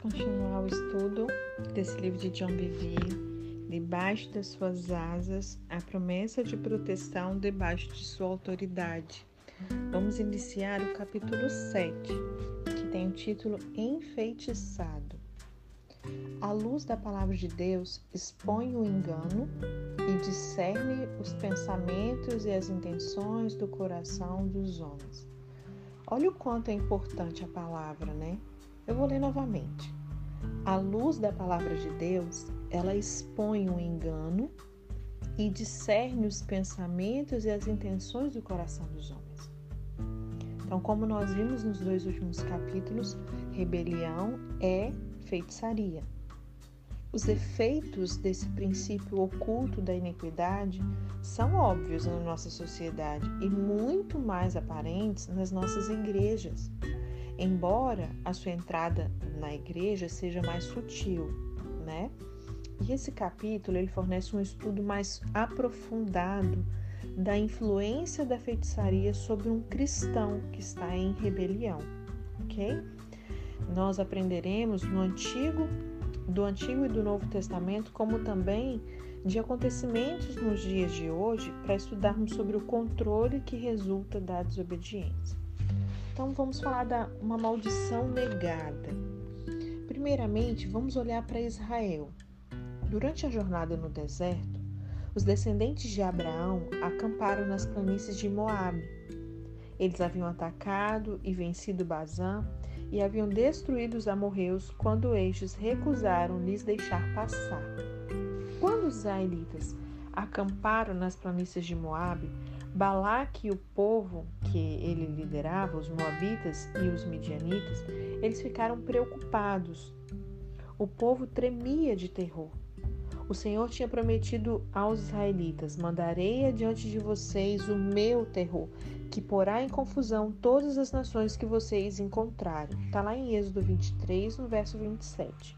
continuar o estudo desse livro de John Bevere, Debaixo das suas asas, a promessa de proteção debaixo de sua autoridade. Vamos iniciar o capítulo 7, que tem o título Enfeitiçado. A luz da palavra de Deus expõe o engano e discerne os pensamentos e as intenções do coração dos homens. Olha o quanto é importante a palavra, né? Eu vou ler novamente. A luz da palavra de Deus, ela expõe o engano e discerne os pensamentos e as intenções do coração dos homens. Então, como nós vimos nos dois últimos capítulos, rebelião é feitiçaria. Os efeitos desse princípio oculto da iniquidade são óbvios na nossa sociedade e muito mais aparentes nas nossas igrejas embora a sua entrada na igreja seja mais sutil, né? E esse capítulo ele fornece um estudo mais aprofundado da influência da feitiçaria sobre um cristão que está em rebelião, ok? Nós aprenderemos no Antigo, do Antigo e do Novo Testamento, como também de acontecimentos nos dias de hoje, para estudarmos sobre o controle que resulta da desobediência. Então vamos falar da uma maldição negada. Primeiramente, vamos olhar para Israel. Durante a jornada no deserto, os descendentes de Abraão acamparam nas planícies de Moabe. Eles haviam atacado e vencido Bazã e haviam destruído os amorreus quando estes recusaram lhes deixar passar. Quando os israelitas acamparam nas planícies de Moabe, Balaque e o povo que ele liderava, os moabitas e os midianitas, eles ficaram preocupados. O povo tremia de terror. O Senhor tinha prometido aos israelitas: Mandarei adiante de vocês o meu terror, que porá em confusão todas as nações que vocês encontrarem. Está lá em Êxodo 23, no verso 27.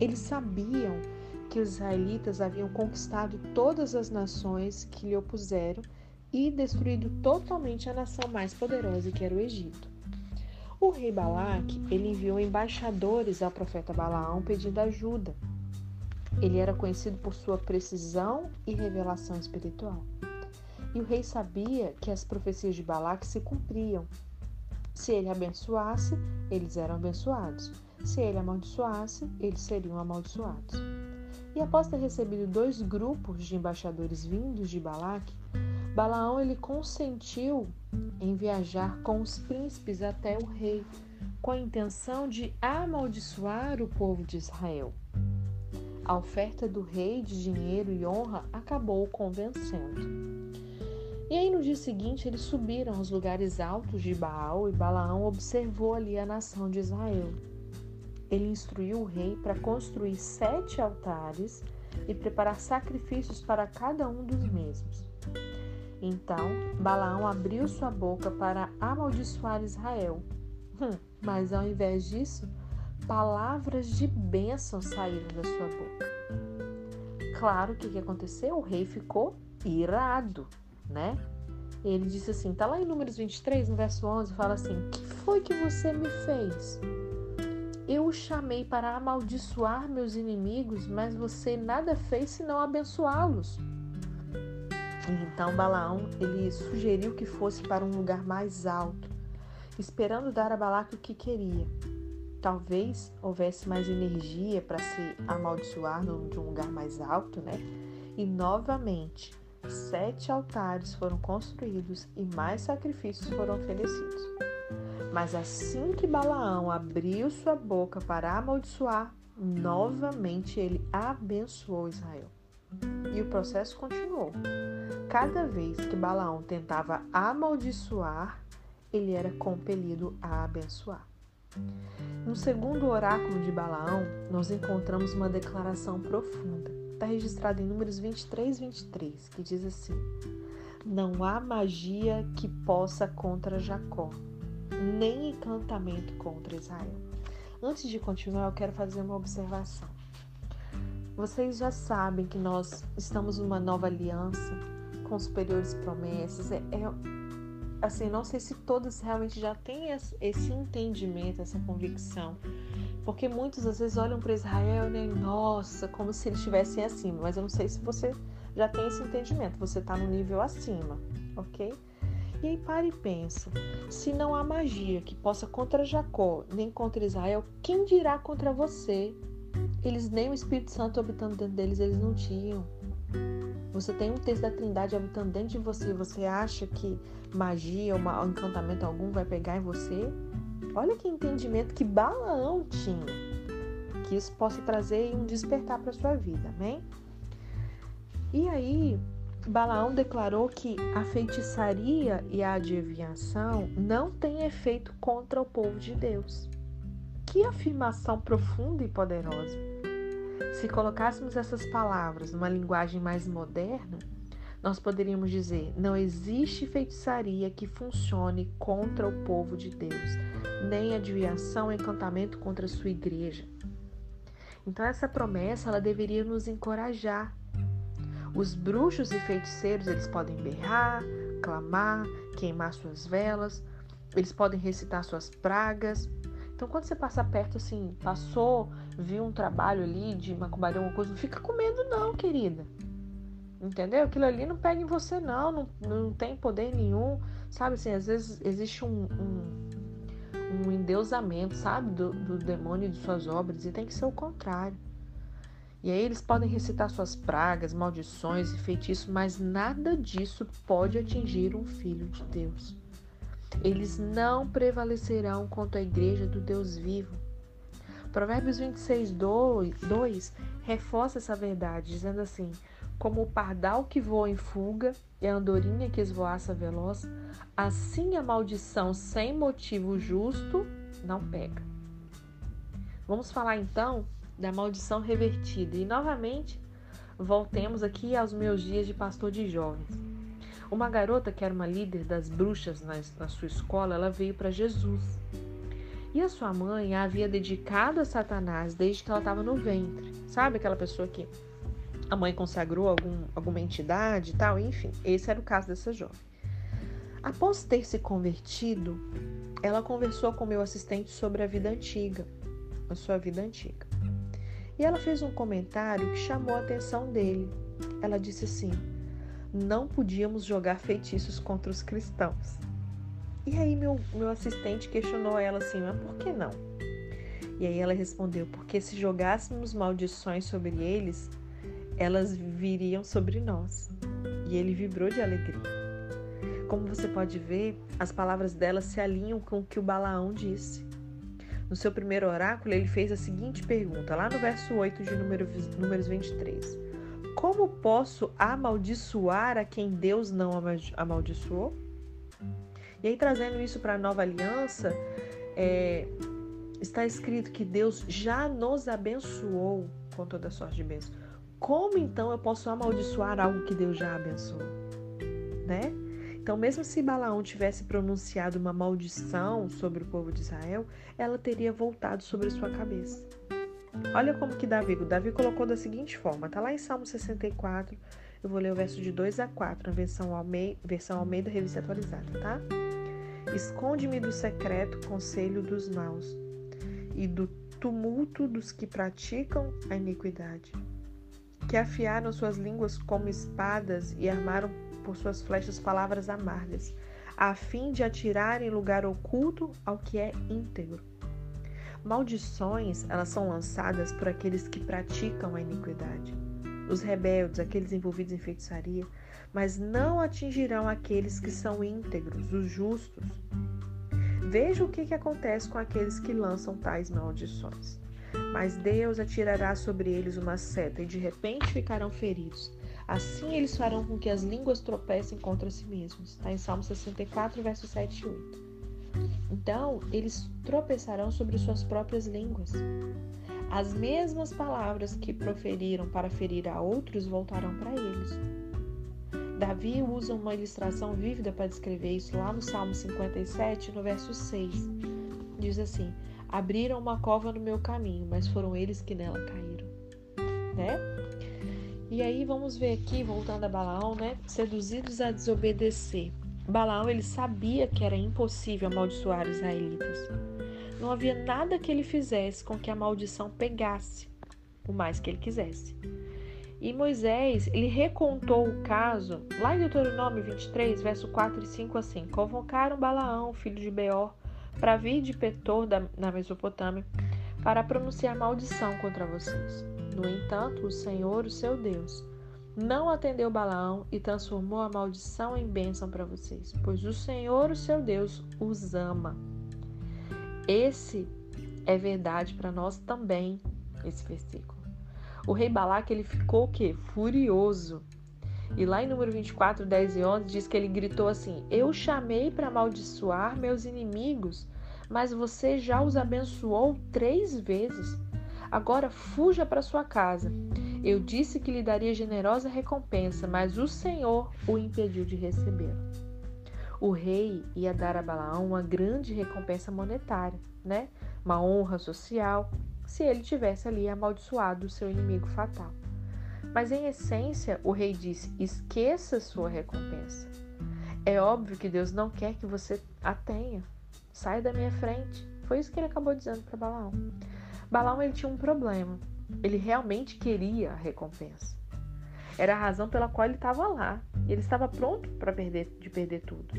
Eles sabiam que os israelitas haviam conquistado todas as nações que lhe opuseram e destruído totalmente a nação mais poderosa que era o Egito. O rei Balaque ele enviou embaixadores ao profeta Balaão pedindo ajuda. Ele era conhecido por sua precisão e revelação espiritual. E o rei sabia que as profecias de Balaque se cumpriam. Se ele abençoasse, eles eram abençoados. Se ele amaldiçoasse, eles seriam amaldiçoados. E após ter recebido dois grupos de embaixadores vindos de Balaque, Balaão ele consentiu em viajar com os príncipes até o rei, com a intenção de amaldiçoar o povo de Israel. A oferta do rei de dinheiro e honra acabou convencendo. E aí no dia seguinte eles subiram aos lugares altos de Baal e Balaão observou ali a nação de Israel. Ele instruiu o rei para construir sete altares e preparar sacrifícios para cada um dos mesmos. Então Balaão abriu sua boca para amaldiçoar Israel. Hum, mas ao invés disso, palavras de bênção saíram da sua boca. Claro que o que aconteceu? O rei ficou irado, né? Ele disse assim, tá lá em Números 23, no verso 11, fala assim: "Que foi que você me fez? Eu o chamei para amaldiçoar meus inimigos, mas você nada fez senão abençoá-los." Então Balaão ele sugeriu que fosse para um lugar mais alto, esperando dar a Balaque o que queria. Talvez houvesse mais energia para se amaldiçoar de um lugar mais alto, né? E novamente, sete altares foram construídos e mais sacrifícios foram oferecidos. Mas assim que Balaão abriu sua boca para amaldiçoar, novamente ele abençoou Israel. E o processo continuou. Cada vez que Balaão tentava amaldiçoar, ele era compelido a abençoar. No segundo oráculo de Balaão, nós encontramos uma declaração profunda. Está registrado em Números 23, 23, que diz assim: Não há magia que possa contra Jacó, nem encantamento contra Israel. Antes de continuar, eu quero fazer uma observação. Vocês já sabem que nós estamos numa nova aliança com superiores promessas. É, é, assim, não sei se todos realmente já têm esse entendimento, essa convicção Porque muitos às vezes olham para Israel, né? Nossa, como se eles estivessem acima. Mas eu não sei se você já tem esse entendimento. Você está no nível acima, ok? E aí para e pensa: se não há magia que possa contra Jacó, nem contra Israel, quem dirá contra você? Eles nem o Espírito Santo habitando dentro deles, eles não tinham. Você tem um texto da Trindade habitando dentro de você, você acha que magia ou encantamento algum vai pegar em você? Olha que entendimento que Balaão tinha. Que isso possa trazer um despertar para sua vida, amém? E aí, Balaão declarou que a feitiçaria e a adivinhação não têm efeito contra o povo de Deus. Que afirmação profunda e poderosa! Se colocássemos essas palavras numa linguagem mais moderna, nós poderíamos dizer: não existe feitiçaria que funcione contra o povo de Deus, nem adivinhação ou encantamento contra a sua igreja. Então essa promessa ela deveria nos encorajar. Os bruxos e feiticeiros eles podem berrar, clamar, queimar suas velas, eles podem recitar suas pragas. Então quando você passa perto assim, passou, viu um trabalho ali de macumbaria, alguma coisa, não fica com medo não, querida. Entendeu? Aquilo ali não pega em você, não, não, não tem poder nenhum. Sabe assim, às vezes existe um, um, um endeusamento, sabe, do, do demônio e de suas obras, e tem que ser o contrário. E aí eles podem recitar suas pragas, maldições e feitiços, mas nada disso pode atingir um filho de Deus. Eles não prevalecerão contra a igreja do Deus vivo. Provérbios 26, 2, 2 reforça essa verdade, dizendo assim: como o pardal que voa em fuga e a andorinha que esvoaça veloz, assim a maldição sem motivo justo não pega. Vamos falar então da maldição revertida e novamente voltemos aqui aos meus dias de pastor de jovens. Uma garota que era uma líder das bruxas na, na sua escola, ela veio para Jesus. E a sua mãe a havia dedicado a Satanás desde que ela estava no ventre. Sabe aquela pessoa que a mãe consagrou algum, alguma entidade e tal, enfim, esse era o caso dessa jovem. Após ter se convertido, ela conversou com meu assistente sobre a vida antiga, a sua vida antiga. E ela fez um comentário que chamou a atenção dele. Ela disse assim: não podíamos jogar feitiços contra os cristãos. E aí meu, meu assistente questionou ela assim, mas por que não? E aí ela respondeu, porque se jogássemos maldições sobre eles, elas viriam sobre nós. E ele vibrou de alegria. Como você pode ver, as palavras dela se alinham com o que o Balaão disse. No seu primeiro oráculo, ele fez a seguinte pergunta, lá no verso 8 de Números 23. Como posso amaldiçoar a quem Deus não amaldiçoou? E aí, trazendo isso para a nova aliança, é, está escrito que Deus já nos abençoou com toda sorte de bênçãos. Como então eu posso amaldiçoar algo que Deus já abençoou? Né? Então, mesmo se Balaão tivesse pronunciado uma maldição sobre o povo de Israel, ela teria voltado sobre sua cabeça. Olha como que Davi, Davi colocou da seguinte forma, tá lá em Salmo 64, eu vou ler o verso de 2 a 4, na versão Almeida, versão Almeida Revista Atualizada, tá? Esconde-me do secreto conselho dos maus e do tumulto dos que praticam a iniquidade que afiaram suas línguas como espadas e armaram por suas flechas palavras amargas, a fim de atirar em lugar oculto ao que é íntegro. Maldições, elas são lançadas por aqueles que praticam a iniquidade, os rebeldes, aqueles envolvidos em feitiçaria, mas não atingirão aqueles que são íntegros, os justos. Veja o que, que acontece com aqueles que lançam tais maldições. Mas Deus atirará sobre eles uma seta e de repente ficarão feridos. Assim eles farão com que as línguas tropecem contra si mesmos. Está em Salmo 64, versos 7 e 8. Então, eles tropeçarão sobre suas próprias línguas. As mesmas palavras que proferiram para ferir a outros voltarão para eles. Davi usa uma ilustração vívida para descrever isso lá no Salmo 57, no verso 6. Diz assim: abriram uma cova no meu caminho, mas foram eles que nela caíram, né? E aí vamos ver aqui, voltando a Balaão, né? Seduzidos a desobedecer. Balaão ele sabia que era impossível amaldiçoar os israelitas. Não havia nada que ele fizesse com que a maldição pegasse, o mais que ele quisesse. E Moisés, ele recontou o caso, lá em Deuteronômio 23, verso 4 e 5, assim: Convocaram Balaão, filho de Beor, para vir de Petor, da, na Mesopotâmia, para pronunciar maldição contra vocês. No entanto, o Senhor, o seu Deus, não atendeu Balaão e transformou a maldição em bênção para vocês, pois o Senhor, o seu Deus, os ama. Esse é verdade para nós também, esse versículo. O rei Balaque ele ficou o quê? Furioso. E lá em número 24, 10 e 11 diz que ele gritou assim: Eu chamei para amaldiçoar meus inimigos, mas você já os abençoou três vezes. Agora fuja para sua casa. Eu disse que lhe daria generosa recompensa, mas o Senhor o impediu de recebê-la. O rei ia dar a Balaão uma grande recompensa monetária, né? Uma honra social, se ele tivesse ali amaldiçoado o seu inimigo fatal. Mas em essência, o rei disse: esqueça sua recompensa. É óbvio que Deus não quer que você a tenha. Sai da minha frente. Foi isso que ele acabou dizendo para Balaão. Balaão ele tinha um problema. Ele realmente queria a recompensa. Era a razão pela qual ele estava lá. Ele estava pronto para perder, de perder tudo.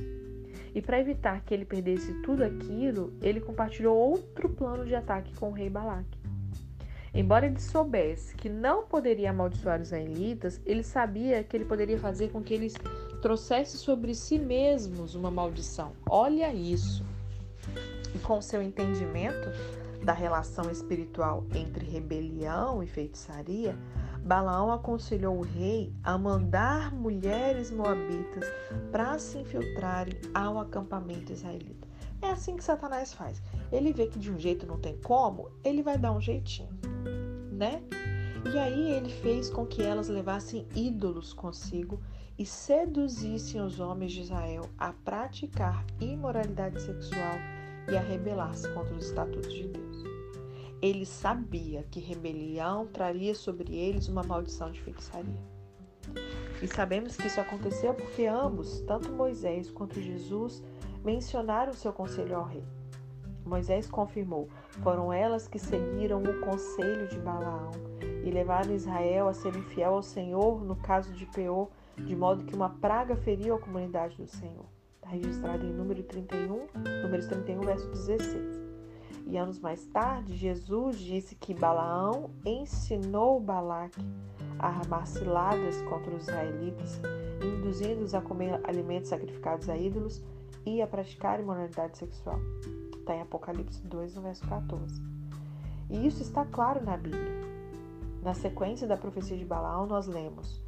E para evitar que ele perdesse tudo aquilo, ele compartilhou outro plano de ataque com o rei Balaque. Embora ele soubesse que não poderia amaldiçoar os israelitas, ele sabia que ele poderia fazer com que eles trouxessem sobre si mesmos uma maldição. Olha isso! E com seu entendimento, da relação espiritual entre rebelião e feitiçaria, Balaão aconselhou o rei a mandar mulheres moabitas para se infiltrarem ao acampamento israelita. É assim que Satanás faz. Ele vê que de um jeito não tem como, ele vai dar um jeitinho, né? E aí ele fez com que elas levassem ídolos consigo e seduzissem os homens de Israel a praticar imoralidade sexual e a rebelar-se contra os estatutos de Deus. Ele sabia que rebelião traria sobre eles uma maldição de feitiçaria. E sabemos que isso aconteceu porque ambos, tanto Moisés quanto Jesus, mencionaram seu conselho ao rei. Moisés confirmou: foram elas que seguiram o conselho de Balaão e levaram Israel a ser infiel ao Senhor no caso de Peor, de modo que uma praga feriu a comunidade do Senhor. Está registrado em número 31, números 31, verso 16. E anos mais tarde, Jesus disse que Balaão ensinou Balaque a armar ciladas contra os israelitas, induzindo-os a comer alimentos sacrificados a ídolos e a praticar imoralidade sexual. Está em Apocalipse 2, no verso 14. E isso está claro na Bíblia. Na sequência da profecia de Balaão, nós lemos: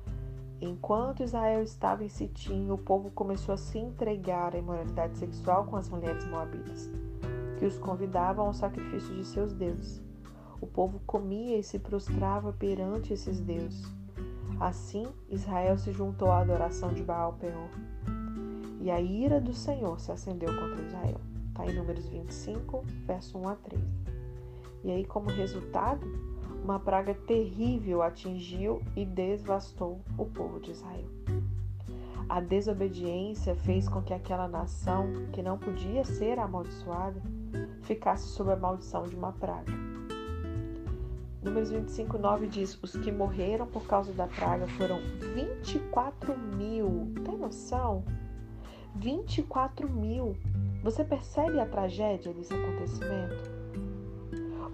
Enquanto Israel estava em Sitim, o povo começou a se entregar à imoralidade sexual com as mulheres moabitas, que os convidavam ao sacrifício de seus deuses. O povo comia e se prostrava perante esses deuses. Assim, Israel se juntou à adoração de Baal Peor. E a ira do Senhor se acendeu contra Israel. Está em Números 25, verso 1 a 3. E aí, como resultado, uma praga terrível atingiu e devastou o povo de Israel. A desobediência fez com que aquela nação, que não podia ser amaldiçoada, ficasse sob a maldição de uma praga. Números 25, 9 diz: Os que morreram por causa da praga foram 24 mil. Tem noção? 24 mil. Você percebe a tragédia desse acontecimento?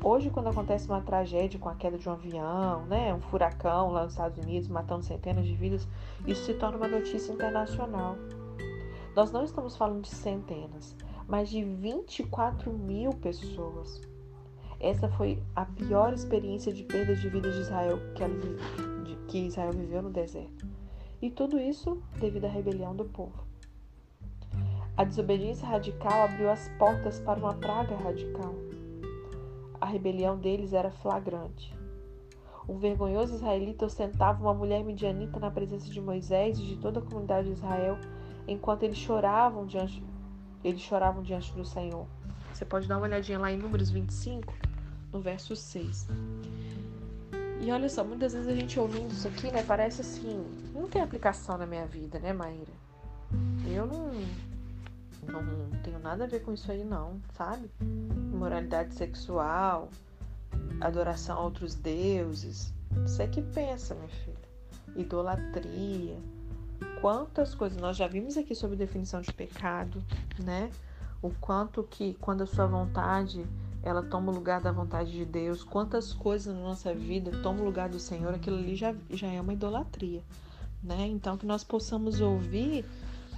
Hoje, quando acontece uma tragédia com a queda de um avião, né, um furacão lá nos Estados Unidos, matando centenas de vidas, isso se torna uma notícia internacional. Nós não estamos falando de centenas, mas de 24 mil pessoas. Essa foi a pior experiência de perda de vidas de Israel que, que Israel viveu no deserto. E tudo isso devido à rebelião do povo. A desobediência radical abriu as portas para uma praga radical a rebelião deles era flagrante. Um vergonhoso israelita ostentava uma mulher midianita na presença de Moisés e de toda a comunidade de Israel, enquanto eles choravam diante, eles choravam diante do Senhor. Você pode dar uma olhadinha lá em Números 25, no verso 6. E olha só, muitas vezes a gente ouvindo isso aqui, né, parece assim, não tem aplicação na minha vida, né, Maíra? Eu não Não, não tenho nada a ver com isso aí, não, sabe? Imoralidade sexual, adoração a outros deuses. Você que pensa, minha filha. Idolatria. Quantas coisas. Nós já vimos aqui sobre definição de pecado, né? O quanto que, quando a sua vontade ela toma o lugar da vontade de Deus, quantas coisas na nossa vida tomam o lugar do Senhor, aquilo ali já, já é uma idolatria, né? Então, que nós possamos ouvir,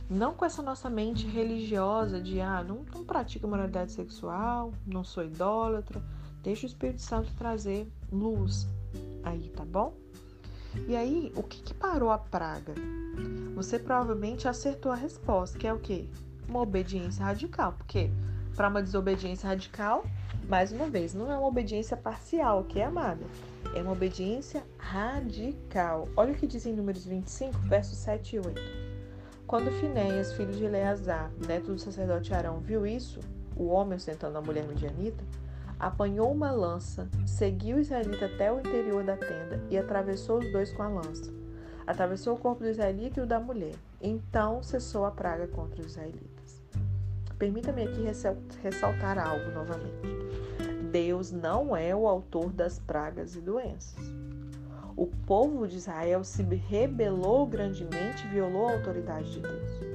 não com essa nossa mente religiosa de, ah, não, não pratico moralidade sexual, não sou idólatra, deixa o Espírito Santo trazer luz aí, tá bom? E aí, o que, que parou a praga? Você provavelmente acertou a resposta, que é o quê? Uma obediência radical, porque para uma desobediência radical, mais uma vez, não é uma obediência parcial, ok, amada? É uma obediência radical. Olha o que diz em Números 25, versos 7 e 8. Quando Finéias, filho de Eleazar, neto do sacerdote Arão, viu isso, o homem ostentando a mulher medianita, apanhou uma lança, seguiu o israelita até o interior da tenda e atravessou os dois com a lança. Atravessou o corpo do israelita e o da mulher. Então cessou a praga contra os israelitas. Permita-me aqui ressaltar algo novamente. Deus não é o autor das pragas e doenças. O povo de Israel se rebelou grandemente e violou a autoridade de Deus.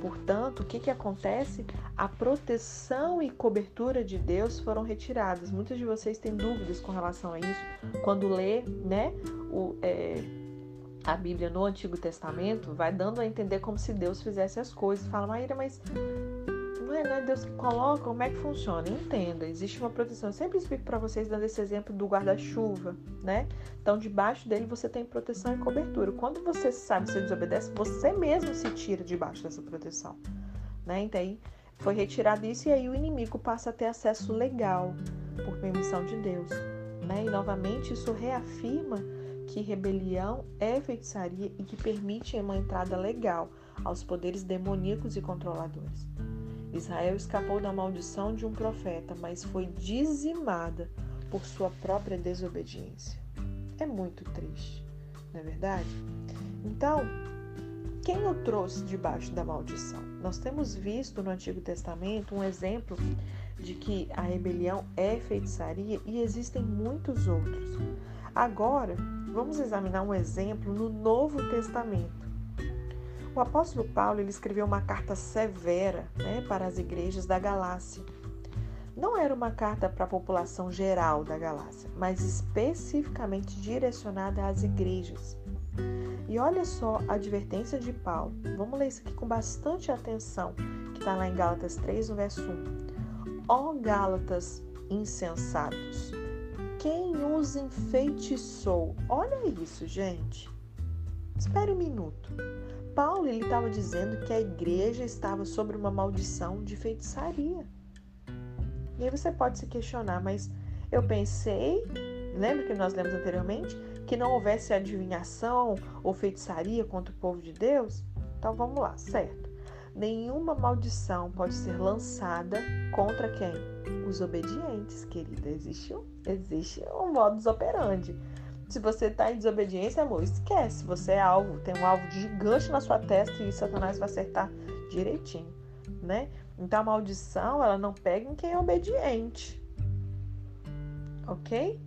Portanto, o que, que acontece? A proteção e cobertura de Deus foram retiradas. Muitos de vocês têm dúvidas com relação a isso. Quando lê né, o, é, a Bíblia no Antigo Testamento, vai dando a entender como se Deus fizesse as coisas. Fala, Maíra, mas né, Deus que coloca, como é que funciona? Entenda, existe uma proteção. Eu sempre explico para vocês dando esse exemplo do guarda-chuva, né? Então, debaixo dele você tem proteção e cobertura. Quando você sabe, você desobedece, você mesmo se tira debaixo dessa proteção, né? Então, foi retirado isso e aí o inimigo passa a ter acesso legal por permissão de Deus, né? E novamente isso reafirma que rebelião é feitiçaria e que permite uma entrada legal aos poderes demoníacos e controladores. Israel escapou da maldição de um profeta, mas foi dizimada por sua própria desobediência. É muito triste, não é verdade? Então, quem o trouxe debaixo da maldição? Nós temos visto no Antigo Testamento um exemplo de que a rebelião é feitiçaria e existem muitos outros. Agora, vamos examinar um exemplo no Novo Testamento o apóstolo Paulo ele escreveu uma carta severa né, para as igrejas da Galácia. Não era uma carta para a população geral da Galácia, mas especificamente direcionada às igrejas. E olha só a advertência de Paulo. Vamos ler isso aqui com bastante atenção, que está lá em Gálatas 3, no verso 1. Ó Gálatas insensatos, quem os enfeitiçou? Olha isso, gente. Espere um minuto. Paulo ele estava dizendo que a igreja estava sobre uma maldição de feitiçaria. E aí você pode se questionar, mas eu pensei, lembra que nós lemos anteriormente, que não houvesse adivinhação ou feitiçaria contra o povo de Deus? Então vamos lá, certo. Nenhuma maldição pode ser lançada contra quem? Os obedientes, querida. Existe um, existe um modus operandi. Se você está em desobediência, amor, esquece. Você é alvo, tem um alvo gigante na sua testa e Satanás vai acertar direitinho, né? Então a maldição, ela não pega em quem é obediente. Ok?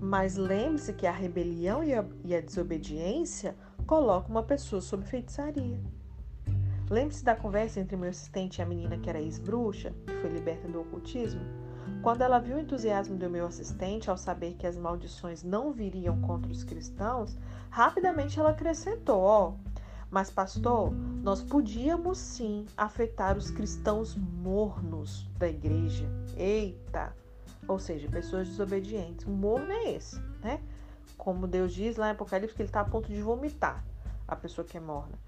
Mas lembre-se que a rebelião e a, e a desobediência colocam uma pessoa sob feitiçaria. Lembre-se da conversa entre meu assistente e a menina que era ex-bruxa, que foi liberta do ocultismo? Quando ela viu o entusiasmo do meu assistente ao saber que as maldições não viriam contra os cristãos, rapidamente ela acrescentou: Ó, oh, mas pastor, nós podíamos sim afetar os cristãos mornos da igreja. Eita! Ou seja, pessoas desobedientes. O morno é esse, né? Como Deus diz lá em Apocalipse, que ele está a ponto de vomitar a pessoa que é morna.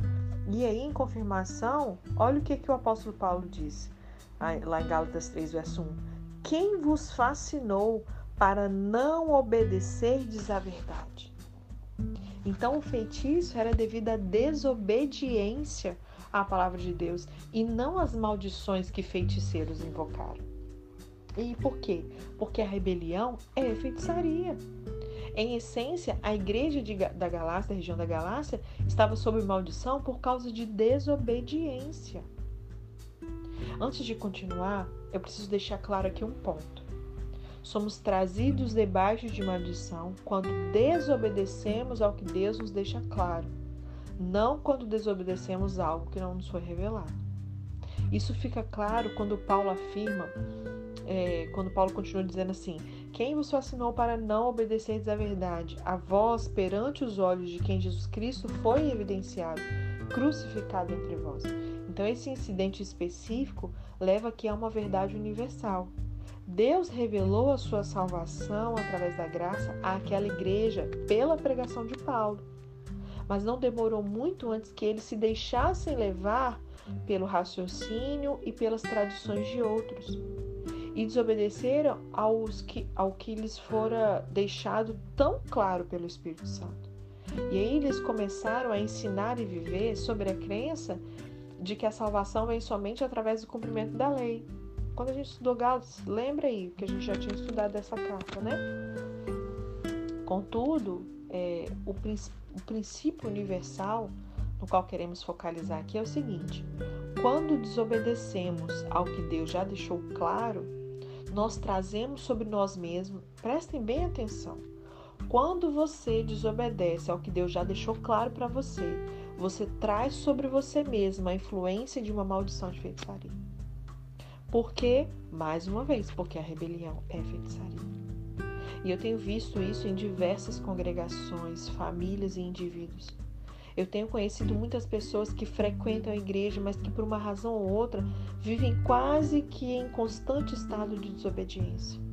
E aí, em confirmação, olha o que, que o apóstolo Paulo disse lá em Gálatas 3, verso 1 quem vos fascinou para não obedecerdes à verdade? Então, o feitiço era devido à desobediência à palavra de Deus e não às maldições que feiticeiros invocaram. E por quê? Porque a rebelião é feitiçaria. Em essência, a igreja de, da Galácia, da região da Galácia, estava sob maldição por causa de desobediência. Antes de continuar, eu preciso deixar claro aqui um ponto. Somos trazidos debaixo de maldição quando desobedecemos ao que Deus nos deixa claro, não quando desobedecemos algo que não nos foi revelado. Isso fica claro quando Paulo afirma, é, quando Paulo continua dizendo assim: Quem vos fascinou para não obedecerdes à verdade? A vós, perante os olhos de quem Jesus Cristo foi evidenciado, crucificado entre vós. Então, esse incidente específico leva aqui a uma verdade universal. Deus revelou a sua salvação através da graça àquela igreja pela pregação de Paulo. Mas não demorou muito antes que eles se deixassem levar pelo raciocínio e pelas tradições de outros. E desobedeceram aos que, ao que lhes fora deixado tão claro pelo Espírito Santo. E aí eles começaram a ensinar e viver sobre a crença de que a salvação vem somente através do cumprimento da lei. Quando a gente estudou Gálatas, lembra aí que a gente já tinha estudado essa carta, né? Contudo, é, o, o princípio universal no qual queremos focalizar aqui é o seguinte: quando desobedecemos ao que Deus já deixou claro, nós trazemos sobre nós mesmos, prestem bem atenção. Quando você desobedece ao que Deus já deixou claro para você, você traz sobre você mesmo a influência de uma maldição de feitiçaria. Por quê? Mais uma vez, porque a rebelião é feitiçaria. E eu tenho visto isso em diversas congregações, famílias e indivíduos. Eu tenho conhecido muitas pessoas que frequentam a igreja, mas que por uma razão ou outra vivem quase que em constante estado de desobediência.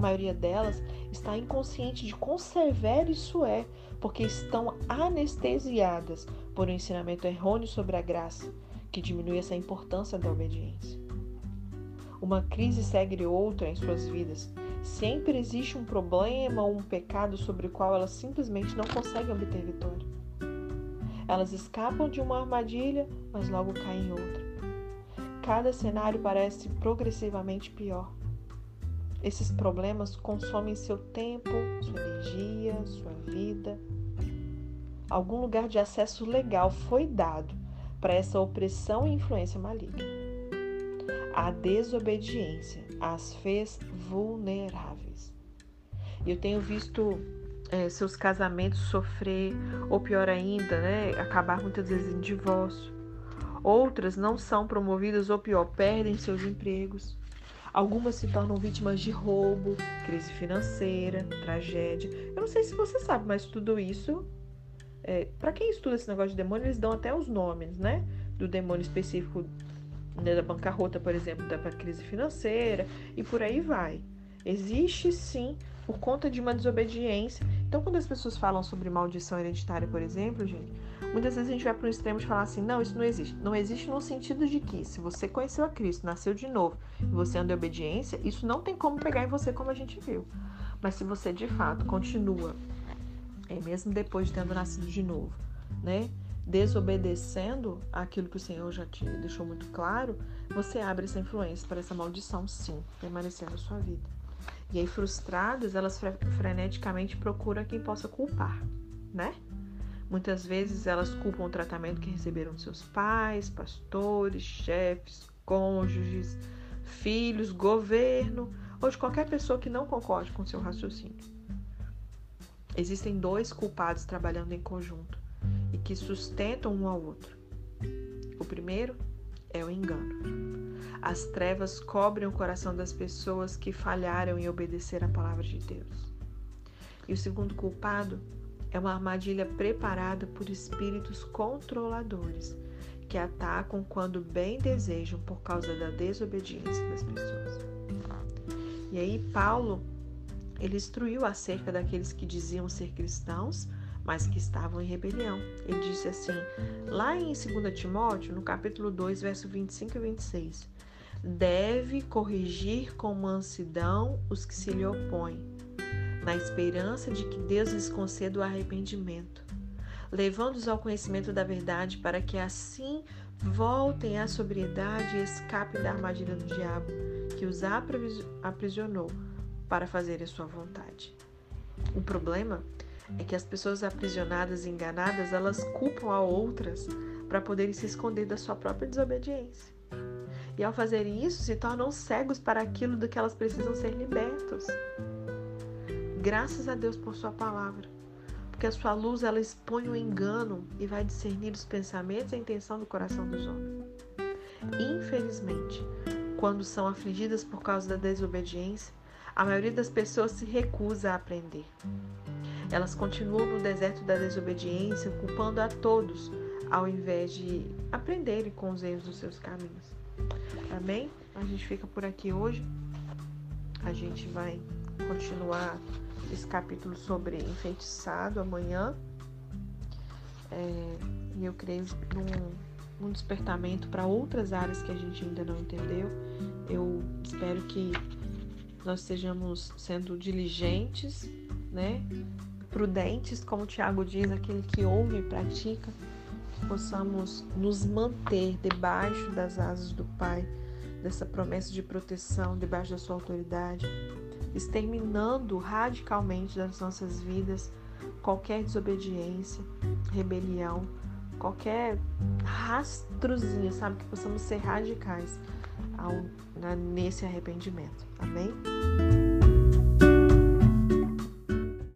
Maioria delas está inconsciente de quão severo isso é, porque estão anestesiadas por um ensinamento errôneo sobre a graça, que diminui essa importância da obediência. Uma crise segue outra em suas vidas. Sempre existe um problema ou um pecado sobre o qual elas simplesmente não conseguem obter vitória. Elas escapam de uma armadilha, mas logo caem em outra. Cada cenário parece progressivamente pior. Esses problemas consomem seu tempo, sua energia, sua vida. Algum lugar de acesso legal foi dado para essa opressão e influência maligna. A desobediência as fez vulneráveis. Eu tenho visto é, seus casamentos sofrer, ou pior ainda, né, acabar muitas vezes em divórcio. Outras não são promovidas, ou pior, perdem seus empregos. Algumas se tornam vítimas de roubo, crise financeira, tragédia. Eu não sei se você sabe, mas tudo isso, é, para quem estuda esse negócio de demônio, eles dão até os nomes, né? Do demônio específico né, da bancarrota, por exemplo, da crise financeira e por aí vai. Existe sim por conta de uma desobediência. Então, quando as pessoas falam sobre maldição hereditária, por exemplo, gente, muitas vezes a gente vai para um extremo de falar assim: não, isso não existe. Não existe no sentido de que, se você conheceu a Cristo, nasceu de novo e você anda em obediência, isso não tem como pegar em você, como a gente viu. Mas se você de fato continua, é, mesmo depois de tendo nascido de novo, né? Desobedecendo aquilo que o Senhor já te deixou muito claro, você abre essa influência para essa maldição, sim, permanecer na sua vida. E aí, frustradas, elas freneticamente procuram quem possa culpar, né? Muitas vezes elas culpam o tratamento que receberam de seus pais, pastores, chefes, cônjuges, filhos, governo ou de qualquer pessoa que não concorde com seu raciocínio. Existem dois culpados trabalhando em conjunto e que sustentam um ao outro. O primeiro é o engano. As trevas cobrem o coração das pessoas que falharam em obedecer à palavra de Deus. E o segundo culpado é uma armadilha preparada por espíritos controladores que atacam quando bem desejam por causa da desobediência das pessoas. E aí Paulo ele instruiu acerca daqueles que diziam ser cristãos, mas que estavam em rebelião. Ele disse assim, lá em 2 Timóteo, no capítulo 2, verso 25 e 26: deve corrigir com mansidão os que se lhe opõem, na esperança de que Deus lhes conceda o arrependimento, levando-os ao conhecimento da verdade, para que assim voltem à sobriedade e escapem da armadilha do diabo, que os aprisionou para fazer a sua vontade. O problema é que as pessoas aprisionadas e enganadas, elas culpam a outras para poderem se esconder da sua própria desobediência. E ao fazerem isso, se tornam cegos para aquilo do que elas precisam ser libertos. Graças a Deus por sua palavra. Porque a sua luz ela expõe o engano e vai discernir os pensamentos e a intenção do coração dos homens. Infelizmente, quando são afligidas por causa da desobediência, a maioria das pessoas se recusa a aprender. Elas continuam no deserto da desobediência, culpando a todos, ao invés de aprenderem com os erros dos seus caminhos. Amém? A gente fica por aqui hoje. A gente vai continuar esse capítulo sobre enfeitiçado amanhã. É, e eu creio num, num despertamento para outras áreas que a gente ainda não entendeu. Eu espero que nós estejamos sendo diligentes, né? Prudentes, como o Tiago diz, aquele que ouve e pratica, possamos nos manter debaixo das asas do Pai, dessa promessa de proteção, debaixo da sua autoridade, exterminando radicalmente das nossas vidas qualquer desobediência, rebelião, qualquer rastrozinho, sabe? Que possamos ser radicais ao, nesse arrependimento. Amém?